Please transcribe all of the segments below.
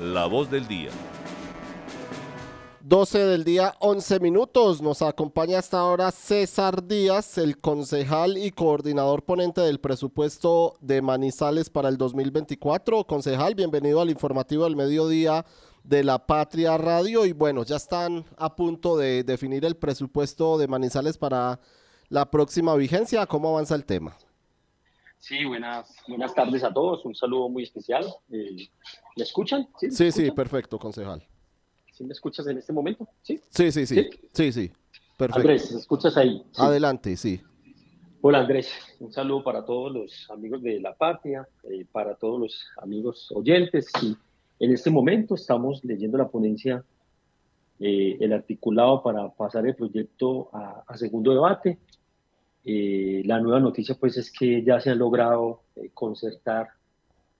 La voz del día. 12 del día, 11 minutos. Nos acompaña hasta ahora César Díaz, el concejal y coordinador ponente del presupuesto de Manizales para el 2024. Concejal, bienvenido al informativo del mediodía de la Patria Radio. Y bueno, ya están a punto de definir el presupuesto de Manizales para la próxima vigencia. ¿Cómo avanza el tema? Sí, buenas, buenas tardes a todos. Un saludo muy especial. Eh, ¿Me escuchan? Sí, sí, perfecto, concejal. ¿Sí me escuchas en este momento? Sí, sí, sí, sí, sí, sí, perfecto. Andrés, ¿me escuchas ahí? Adelante, sí. Hola Andrés, un saludo para todos los amigos de la patria, eh, para todos los amigos oyentes. Y en este momento estamos leyendo la ponencia, eh, el articulado para pasar el proyecto a, segundo debate. Eh, la nueva noticia pues es que ya se ha logrado concertar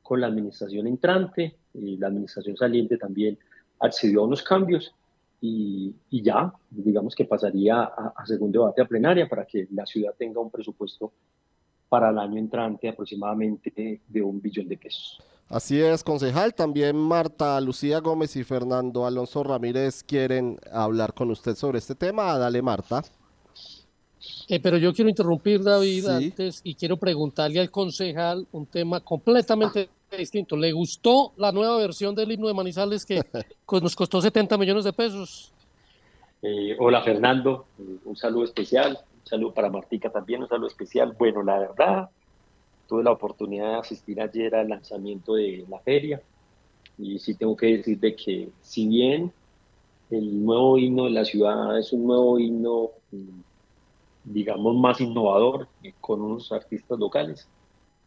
con la administración entrante y la administración saliente también accedió a unos cambios y, ya, digamos que pasaría a, segundo debate a plenaria para que la ciudad tenga un presupuesto para el año entrante aproximadamente de, un billón de pesos. Así es, concejal. También Marta Lucía Gómez y Fernando Alonso Ramírez quieren hablar con usted sobre este tema. Dale, Marta. Eh, pero yo quiero interrumpir, David, antes y quiero preguntarle al concejal un tema completamente distinto. ¿Le gustó la nueva versión del himno de Manizales que nos costó 70 millones de pesos? Eh, hola Fernando, un saludo especial, un saludo para Martica también, un saludo especial. Bueno, la verdad, tuve la oportunidad de asistir ayer al lanzamiento de la feria y sí tengo que decir de que si bien el nuevo himno de la ciudad es un nuevo himno, mm, digamos, más innovador con unos artistas locales,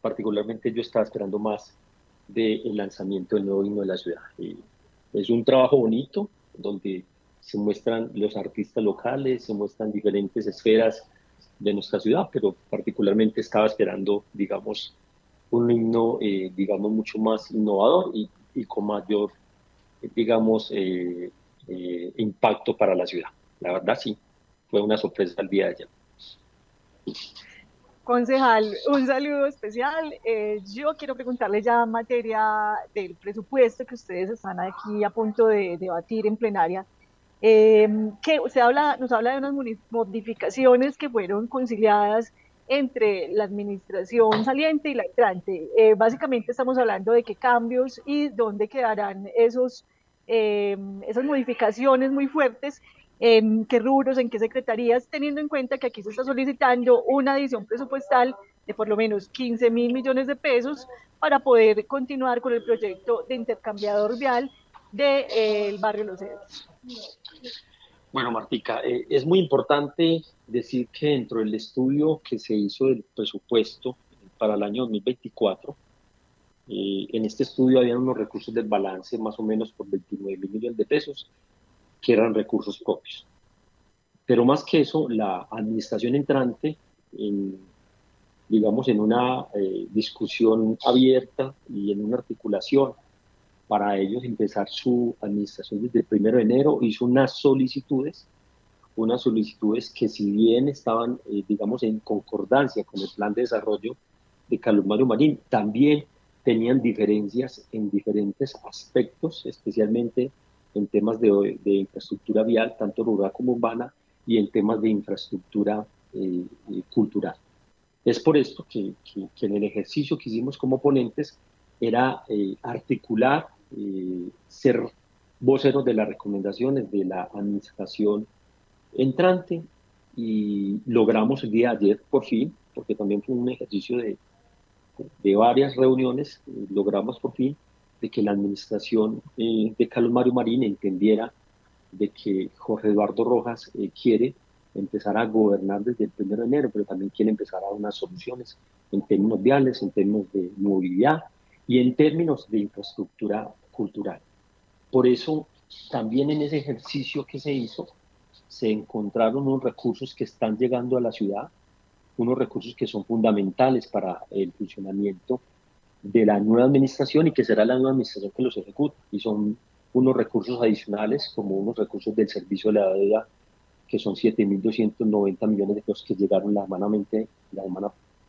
particularmente yo estaba esperando más del lanzamiento del nuevo himno de la ciudad. es un trabajo bonito donde se muestran los artistas locales, se muestran diferentes esferas de nuestra ciudad, pero particularmente estaba esperando, digamos, un himno, eh, digamos, mucho más innovador y, con mayor, digamos, eh, eh, impacto para la ciudad. La verdad, sí, fue una sorpresa el día de ayer. Concejal, un saludo especial. Eh, yo quiero preguntarle ya en materia del presupuesto que ustedes están aquí a punto de debatir en plenaria. Eh, que usted habla, nos habla de unas modificaciones que fueron conciliadas entre la administración saliente y la entrante. Eh, básicamente estamos hablando de qué cambios y dónde quedarán esos, esas modificaciones muy fuertes en qué rubros, en qué secretarías, teniendo en cuenta que aquí se está solicitando una adición presupuestal de por lo menos 15 mil millones de pesos para poder continuar con el proyecto de intercambiador vial del de, barrio Los Cedros. Bueno, Martica, eh, es muy importante decir que dentro del estudio que se hizo del presupuesto para el año 2024, eh, en este estudio habían unos recursos del balance más o menos por 29 mil millones de pesos que eran recursos propios. Pero más que eso, la administración entrante, digamos, en una eh, discusión abierta y en una articulación para ellos empezar su administración desde el primero de enero, hizo unas solicitudes, unas solicitudes que si bien estaban, eh, digamos, en concordancia con el plan de desarrollo de Carlos Mario Marín, también tenían diferencias en diferentes aspectos, especialmente en temas de, infraestructura vial, tanto rural como urbana, y en temas de infraestructura eh, eh, cultural. Es por esto que, en el ejercicio que hicimos como ponentes era eh, articular, ser voceros de las recomendaciones de la administración entrante y logramos el día de ayer por fin, porque también fue un ejercicio de, de varias reuniones, logramos por fin de que la administración eh, de Carlos Mario Marín entendiera de que Jorge Eduardo Rojas eh, quiere empezar a gobernar desde el 1 de enero, pero también quiere empezar a dar unas soluciones en términos viales, en términos de movilidad y en términos de infraestructura cultural. Por eso, también en ese ejercicio que se hizo, se encontraron unos recursos que están llegando a la ciudad, unos recursos que son fundamentales para el funcionamiento de la nueva administración y que será la nueva administración que los ejecuta. Y son unos recursos adicionales, como unos recursos del servicio de la deuda, que son 7.290 millones de pesos que llegaron la semana,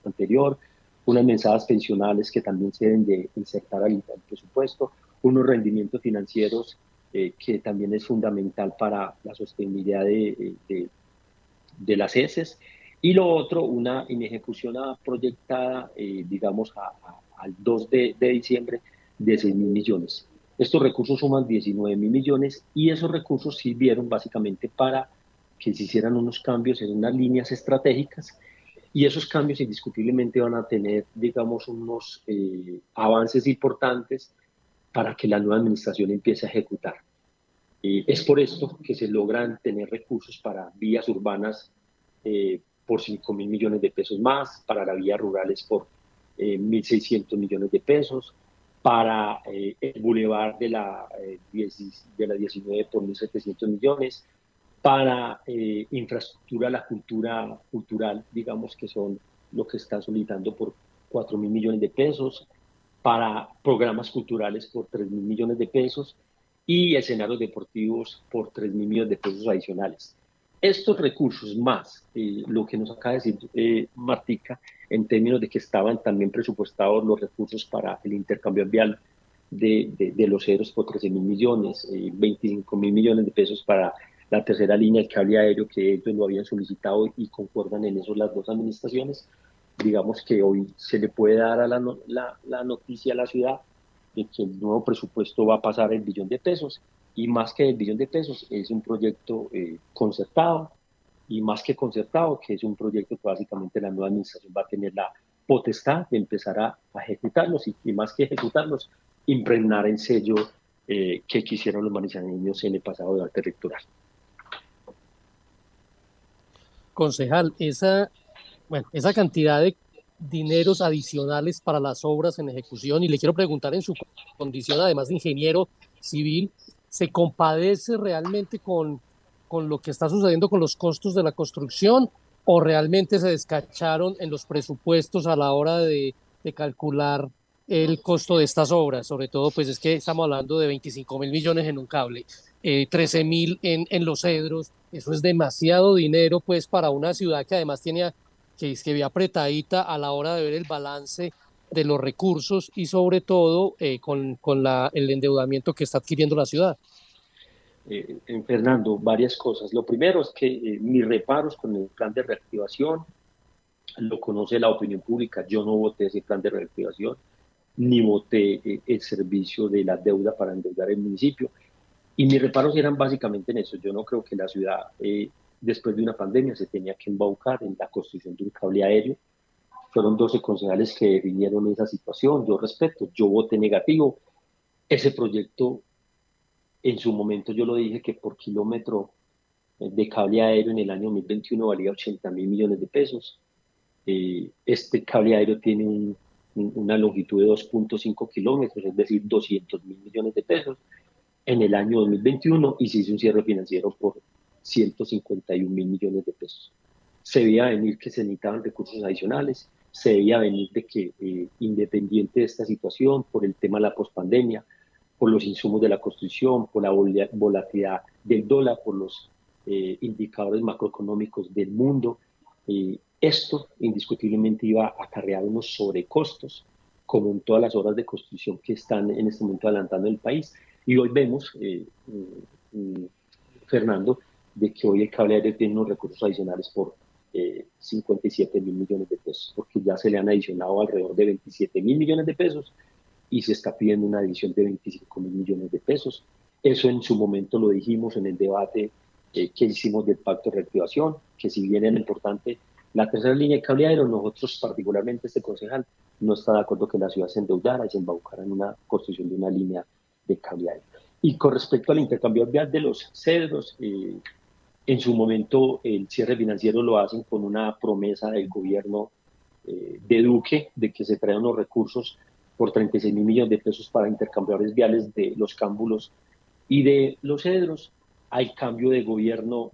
anterior, unas mensajes pensionales que también se deben de insertar al, presupuesto, unos rendimientos financieros que también es fundamental para la sostenibilidad de, de, las heces. Y lo otro, una inejecución proyectada, digamos, al 2 de, de diciembre de 6 mil millones. Estos recursos suman 19 mil millones y esos recursos sirvieron básicamente para que se hicieran unos cambios en unas líneas estratégicas y esos cambios indiscutiblemente van a tener, digamos, unos eh, avances importantes para que la nueva administración empiece a ejecutar. es por esto que se logran tener recursos para vías urbanas eh, por 5 mil millones de pesos más, para las vías rurales por 1.600 eh, millones de pesos, para el bulevar de la, de la 19 por 1.700 millones, para eh, infraestructura, la cultura cultural, digamos que son lo que está solicitando por 4 mil millones de pesos, para programas culturales por 3 mil millones de pesos y escenarios deportivos por 3 mil millones de pesos adicionales. Estos recursos más eh, lo que nos acaba de decir eh, Martica en términos de que estaban también presupuestados los recursos para el intercambio vial de, de, de los ceros por 13 mil millones, 25 mil millones de pesos para la tercera línea, el cable aéreo, que ellos lo habían solicitado y concuerdan en eso las dos administraciones. Digamos que hoy se le puede dar a la, la, noticia a la ciudad de que el nuevo presupuesto va a pasar el billón de pesos y más que el billón de pesos es un proyecto eh, concertado y más que concertado, que es un proyecto que básicamente la nueva administración va a tener la potestad de empezar a, ejecutarlos y, más que ejecutarlos, impregnar el sello eh, que quisieron los manizaleños en el pasado debate electoral. Concejal, esa, bueno, esa cantidad de dineros adicionales para las obras en ejecución, y le quiero preguntar en su condición, además de ingeniero civil, ¿se compadece realmente con, con lo que está sucediendo con los costos de la construcción o realmente se descacharon en los presupuestos a la hora de, de calcular el costo de estas obras? Sobre todo, pues es que estamos hablando de 25 mil millones en un cable, eh, 13 mil en, en los cedros, eso es demasiado dinero pues para una ciudad que además tiene que, que ve apretadita a la hora de ver el balance de los recursos y sobre todo eh, con, con la, el endeudamiento que está adquiriendo la ciudad. Eh, Fernando, varias cosas. Lo primero es que eh, mis reparos con el plan de reactivación lo conoce la opinión pública. Yo no voté ese plan de reactivación, ni voté eh, el servicio de la deuda para endeudar el municipio. Y mis reparos eran básicamente en eso. Yo no creo que la ciudad, eh, después de una pandemia, se tenía que embaucar en la construcción de un cable aéreo. Fueron 12 concejales que vinieron esa situación. Yo respeto, yo voté negativo. Ese proyecto, en su momento yo lo dije que por kilómetro de cable aéreo en el año 2021 valía 80 mil millones de pesos. Eh, este cable aéreo tiene una longitud de 2.5 kilómetros, es decir, 200 mil millones de pesos en el año 2021 y se hizo un cierre financiero por 151 mil millones de pesos. Se veía venir que se necesitaban recursos adicionales, se veía venir de que eh, independiente de esta situación, por el tema de la pospandemia, por los insumos de la construcción, por la volatilidad del dólar, por los eh, indicadores macroeconómicos del mundo, eh, esto indiscutiblemente iba a acarrear unos sobrecostos, como en todas las obras de construcción que están en este momento adelantando el país, y hoy vemos, mm, mm, Fernando, de que hoy el cable tiene unos recursos adicionales por 57 eh, mil millones de pesos, porque ya se le han adicionado alrededor de 27 mil millones de pesos y se está pidiendo una adición de 25 mil millones de pesos. Eso en su momento lo dijimos en el debate eh, que hicimos del pacto de reactivación, que si bien era importante la tercera línea de cable aéreo, nosotros particularmente este concejal no está de acuerdo que la ciudad se endeudara y se embaucara en una construcción de una línea de Y con respecto al intercambio vial de los cedros, eh, en su momento el cierre financiero lo hacen con una promesa del gobierno eh, de Duque de que se traen unos recursos por 36 mil millones de pesos para intercambiadores viales de los cámbulos y de los cedros. Hay cambio de gobierno,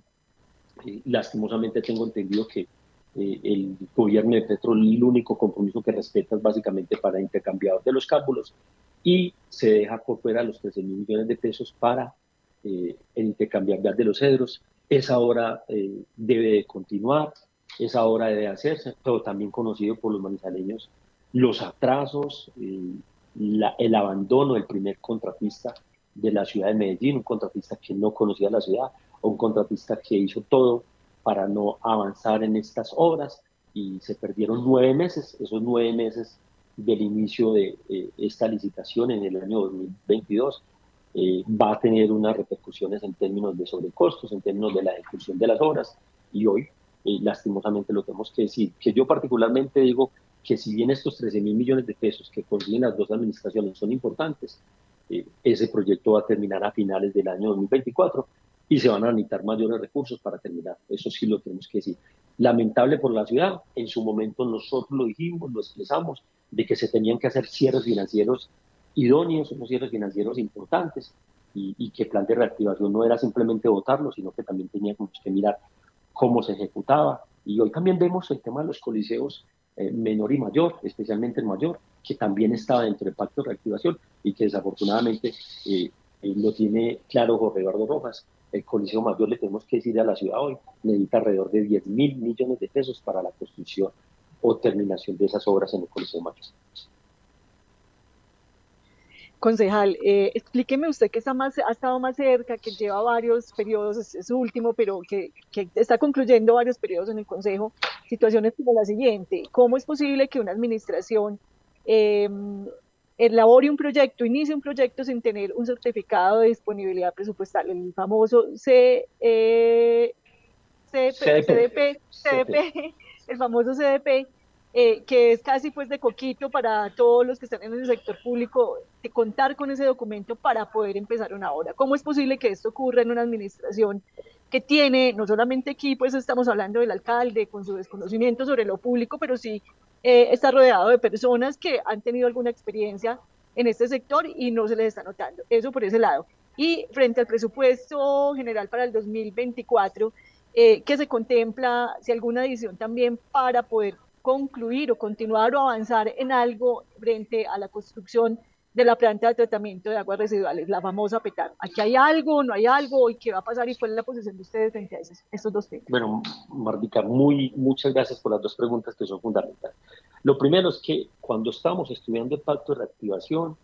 eh, lastimosamente tengo entendido que el gobierno de Petro el único compromiso que respeta es básicamente para intercambiadores de los cámbulos y se deja por fuera los 13 mil millones de pesos para eh, el intercambiar de los cedros. Esa obra eh, debe de continuar, esa obra debe hacerse, pero también conocido por los manizaleños los atrasos, eh, el abandono del primer contratista de la ciudad de Medellín, un contratista que no conocía la ciudad, un contratista que hizo todo para no avanzar en estas obras y se perdieron nueve meses, esos nueve meses del inicio de eh, esta licitación en el año 2022 eh, va a tener unas repercusiones en términos de sobrecostos, en términos de la ejecución de las obras y hoy eh, lastimosamente lo tenemos que decir, que yo particularmente digo que si bien estos 13 mil millones de pesos que consiguen las dos administraciones son importantes, ese proyecto va a terminar a finales del año 2024 y se van a necesitar mayores recursos para terminar. Eso sí lo tenemos que decir. Lamentable por la ciudad, en su momento nosotros lo dijimos, lo expresamos, de que se tenían que hacer cierres financieros idóneos, unos cierres financieros importantes, y, que el plan de reactivación no era simplemente votarlo, sino que también teníamos que mirar cómo se ejecutaba. Y hoy también vemos el tema de los coliseos eh, menor y mayor, especialmente el mayor, que también estaba dentro del pacto de reactivación y que desafortunadamente eh, eh, lo tiene claro Jorge Eduardo Rojas, el Coliseo Mayor, le tenemos que decir a la ciudad hoy, necesita alrededor de 10 mil millones de pesos para la construcción o terminación de esas obras en el Coliseo Mayor. Concejal, eh, explíqueme usted que está más, ha estado más cerca, que lleva varios periodos, es, su último, pero que, que, está concluyendo varios periodos en el Consejo, situaciones como la siguiente. ¿Cómo es posible que una administración eh, elabore un proyecto, inicie un proyecto sin tener un certificado de disponibilidad presupuestal, el famoso C, eh, CDP, CDP, el famoso CDP, eh, que es casi pues de coquito para todos los que están en el sector público, de contar con ese documento para poder empezar una obra. ¿Cómo es posible que esto ocurra en una administración que tiene, no solamente aquí, pues estamos hablando del alcalde con su desconocimiento sobre lo público, pero sí eh, está rodeado de personas que han tenido alguna experiencia en este sector y no se les está notando. Eso por ese lado. Y frente al presupuesto general para el 2024, eh, que se contempla si alguna adición también para poder concluir o continuar o avanzar en algo frente a la construcción de la planta de tratamiento de aguas residuales, la famosa PETAR. ¿Aquí hay algo, no hay algo? ¿Y qué va a pasar? ¿Y cuál es la posición de ustedes frente a estos dos temas? Bueno, Mardica, muy, muchas gracias por las dos preguntas que son fundamentales. Lo primero es que cuando estamos estudiando el pacto de reactivación,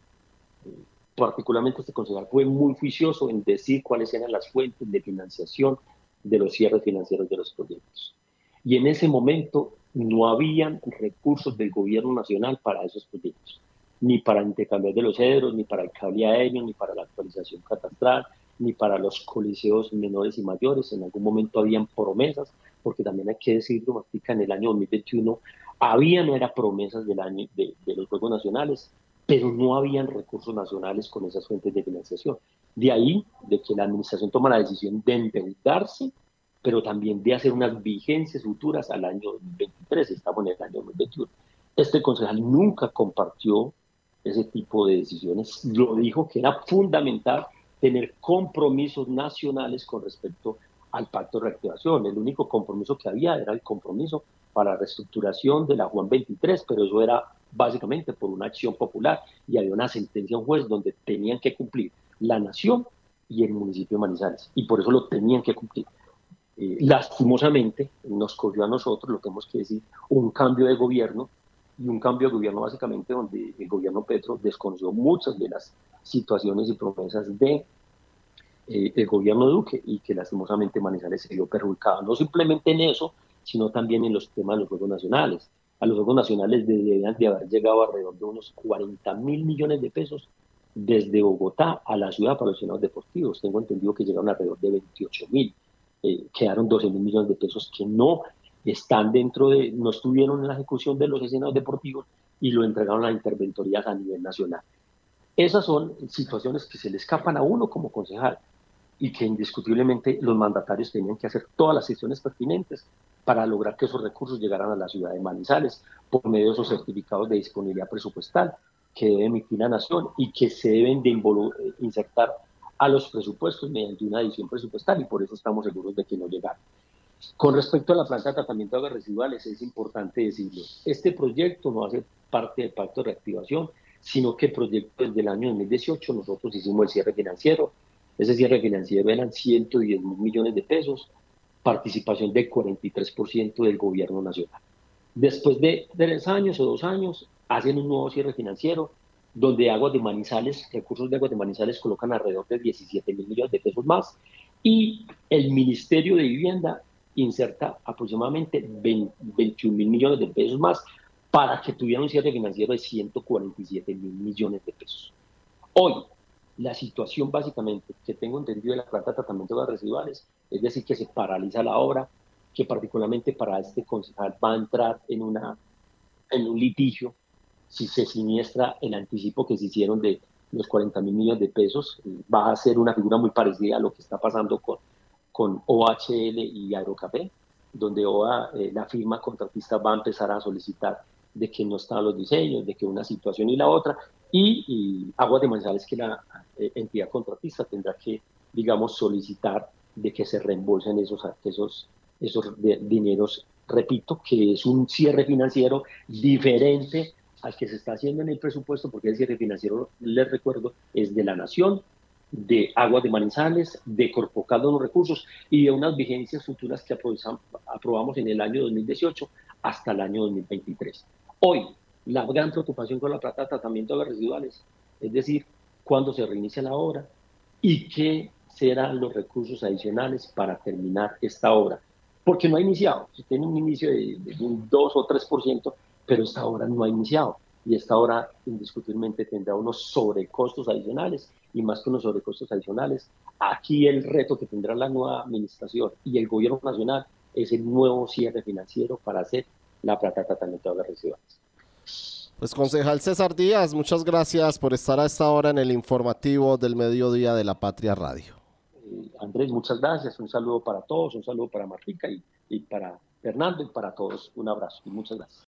eh, particularmente este concejal fue muy juicioso en decir cuáles eran las fuentes de financiación de los cierres financieros de los proyectos. Y en ese momento no habían recursos del gobierno nacional para esos proyectos ni para el intercambio de los cedros, ni para el cable aéreo, ni para la actualización catastral, ni para los coliseos menores y mayores. En algún momento habían promesas, porque también hay que decirlo, Mastica, en el año 2021 habían era promesas del año de, los Juegos Nacionales, pero no habían recursos nacionales con esas fuentes de financiación. De ahí, de que la administración toma la decisión de endeudarse, pero también de hacer unas vigencias futuras al año 2023, estamos en el año 2021. Este concejal nunca compartió ese tipo de decisiones. Lo dijo que era fundamental tener compromisos nacionales con respecto al pacto de reactivación. El único compromiso que había era el compromiso para la reestructuración de la Juan 23, pero eso era básicamente por una acción popular y había una sentencia en juez donde tenían que cumplir la nación y el municipio de Manizales y por eso lo tenían que cumplir. Eh, lastimosamente nos corrió a nosotros, lo tenemos que decir, un cambio de gobierno y un cambio de gobierno básicamente donde el gobierno Petro desconoció muchas de las situaciones y promesas de eh, el gobierno Duque y que lastimosamente Manizales se vio perjudicado, no simplemente en eso, sino también en los temas de los Juegos Nacionales. A los Juegos Nacionales debían de haber llegado alrededor de unos 40 mil millones de pesos desde Bogotá a la ciudad para los escenarios deportivos. Tengo entendido que llegaron alrededor de 28 mil. Eh, quedaron 12 mil millones de pesos que no están dentro de, no estuvieron en la ejecución de los escenarios deportivos y lo entregaron a interventorías a nivel nacional. Esas son situaciones que se le escapan a uno como concejal y que indiscutiblemente los mandatarios tenían que hacer todas las sesiones pertinentes para lograr que esos recursos llegaran a la ciudad de Manizales por medio de esos certificados de disponibilidad presupuestal que debe emitir la nación y que se deben de insertar a los presupuestos mediante una adición presupuestal y por eso estamos seguros de que no llegaron. Con respecto a la planta de tratamiento de aguas residuales, es importante decirlo, este proyecto no hace parte del pacto de reactivación, sino que el proyecto desde el año 2018 nosotros hicimos el cierre financiero. Ese cierre financiero eran 110 mil millones de pesos, participación del 43% del gobierno nacional. Después de tres años o dos años, hacen un nuevo cierre financiero donde Aguas de Manizales, recursos de Aguas de Manizales colocan alrededor de 17 mil millones de pesos más y el Ministerio de Vivienda inserta aproximadamente 21 mil millones de pesos más para que tuviera un cierre financiero de 147 mil millones de pesos. Hoy, la situación básicamente que tengo entendido de la planta de tratamiento de aguas residuales, es decir, que se paraliza la obra, que particularmente para este concejal va a entrar en, una, en un litigio si se siniestra el anticipo que se hicieron de los 40 mil millones de pesos, va a ser una figura muy parecida a lo que está pasando con, con OHL y Aerocafé, donde OA, eh, la firma contratista va a empezar a solicitar de que no están los diseños, de que una situación y la otra, y, y Aguas de Manizales, que la eh, entidad contratista tendrá que, digamos, solicitar de que se reembolsen esos, esos, esos dineros, repito, que es un cierre financiero diferente al que se está haciendo en el presupuesto, porque el cierre financiero, les recuerdo, es de la Nación, de Aguas de Manizales, de Corpocaldo los recursos y de unas vigencias futuras que aprobamos en el año 2018 hasta el año 2023. Hoy, la gran preocupación con la plata tratamiento de los residuales, es decir, cuándo se reinicia la obra y qué serán los recursos adicionales para terminar esta obra. Porque no ha iniciado, se tiene un inicio de, de un 2 o 3%, pero esta obra no ha iniciado y esta obra indiscutiblemente tendrá unos sobrecostos adicionales y más que unos sobrecostos adicionales, aquí el reto que tendrá la nueva administración y el gobierno nacional es el nuevo cierre financiero para hacer la plata tratamiento de las residuales. Pues concejal César Díaz, muchas gracias por estar a esta hora en el informativo del mediodía de la Patria Radio. Eh, Andrés, muchas gracias, un saludo para todos, un saludo para Martica y, y para Fernando y para todos, un abrazo y muchas gracias.